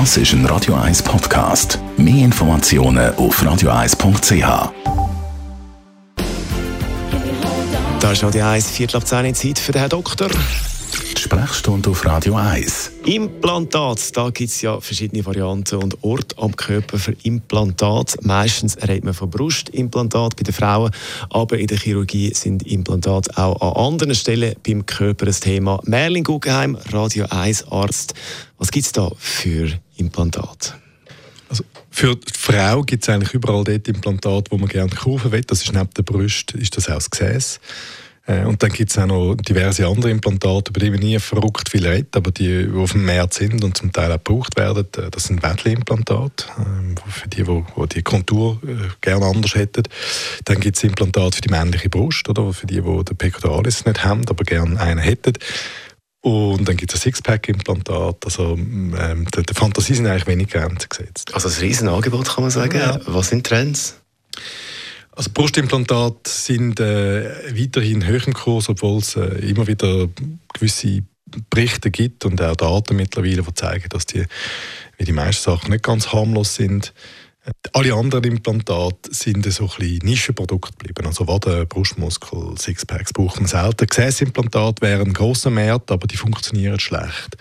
Das ist ein Radio 1 Podcast. Mehr Informationen auf radio1.ch. Da ist Radio 1, Viertel ab 10 Zeit für den Herrn Doktor. Sprechstunde auf Radio 1. Implantat, da gibt es ja verschiedene Varianten und Orte am Körper für Implantat. Meistens redet man von Brustimplantat bei den Frauen, aber in der Chirurgie sind Implantate auch an anderen Stellen beim Körper ein Thema. Merlin Guggenheim, Radio 1 Arzt. Was gibt es da für Implantate? Also für die Frau gibt es eigentlich überall dort Implantate, wo man gerne kaufen will. Das ist neben der Brust, ist das auch das Gesäß. Äh, und dann gibt es auch noch diverse andere Implantate, über die wir nie verrückt viel reden, aber die auf dem Markt sind und zum Teil auch gebraucht werden. Äh, das sind Wädli-Implantate, ähm, für die, die, die die Kontur äh, gerne anders hätten. Dann gibt es Implantate für die männliche Brust, oder für die, die den Pectoralis nicht haben, aber gerne einen hätten. Und dann gibt es ein Sixpack-Implantat. Also ähm, der, der, Fantasie sind eigentlich wenig Grenzen gesetzt. Also ein Riesenangebot kann man sagen. Ja. Was sind Trends? Also Brustimplantate sind äh, weiterhin hoch im Kurs, obwohl es äh, immer wieder gewisse Berichte gibt und auch Daten mittlerweile, die zeigen, dass die, wie die meisten Sachen nicht ganz harmlos sind. Äh, alle anderen Implantate sind so ein Nischenprodukte geblieben. Also Waden, Brustmuskel, Sixpacks braucht man selten. Gesäßimplantate wären ein grosser Markt, aber die funktionieren schlecht.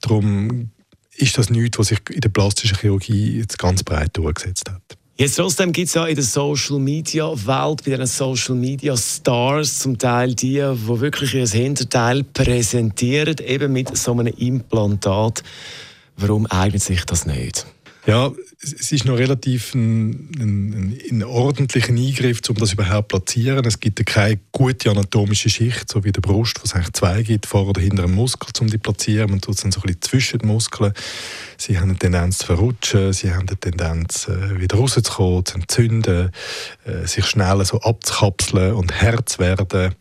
Darum ist das nichts, was sich in der plastischen Chirurgie jetzt ganz breit durchgesetzt hat. Jetzt trotzdem gibt es ja in der Social Media Welt, bei den Social Media Stars zum Teil die, die wirklich ihr Hinterteil präsentieren, eben mit so einem Implantat. Warum eignet sich das nicht? Ja, es ist noch relativ ein, ein, ein, ordentlicher Eingriff, um das überhaupt zu platzieren. Es gibt keine gute anatomische Schicht, so wie der Brust, wo es eigentlich zwei gibt, vor oder hinter einem Muskel, um die zu platzieren. Man tut es dann so ein bisschen zwischen den Muskeln. Sie haben eine Tendenz zu verrutschen, sie haben eine Tendenz, äh, wieder rauszukommen, zu entzünden, äh, sich schnell so abzukapseln und hart zu werden.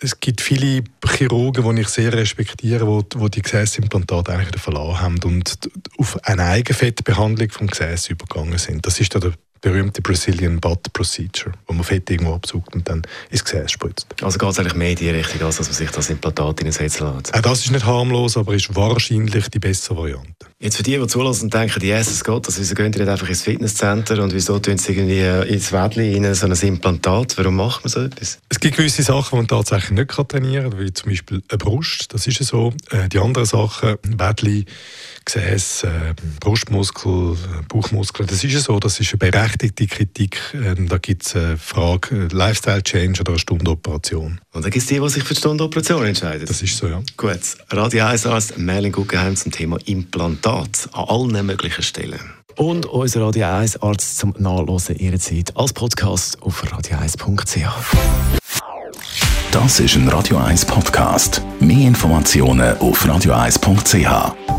Es gibt viele Chirurgen, die ich sehr respektiere, die, die Gesäßimplantate eigentlich wieder haben und auf eine Eigenfettbehandlung vom Gesäß übergegangen sind. Das ist der berühmte Brazilian Butt Procedure, wo man Fett irgendwo absucht und dann ins Gesäß spritzt. Also geht es eigentlich mehr in die Richtung, als dass man sich das Implantat in den Setz lässt? Auch das ist nicht harmlos, aber ist wahrscheinlich die bessere Variante. Jetzt für die, die zulassen und denken, Jesus Gott, also wieso gehen die nicht einfach ins Fitnesscenter und wieso tun sie irgendwie ins Wädli in so ein Implantat? Warum macht man so etwas? Es gibt gewisse Sachen, die man tatsächlich nicht trainieren kann, wie zum Beispiel eine Brust, das ist so. Äh, die anderen Sachen, Wädli, Gesäß, äh, Brustmuskel, Bauchmuskel, das ist so, das ist eine berechtigte Kritik. Ähm, da gibt es eine Frage, Lifestyle-Change oder eine Stundoperation. Und dann gibt es die, die sich für die Stundoperation entscheiden? Das ist so, ja. Gut, Radio 1 Arzt Merlin Guggenheim zum Thema Implantat an allen möglichen Stellen. Und unser Radio 1 Arzt zum Nachlesen Ihrer Zeit als Podcast auf radio1.ch. Das ist ein Radio 1 Podcast. Mehr Informationen auf radio1.ch.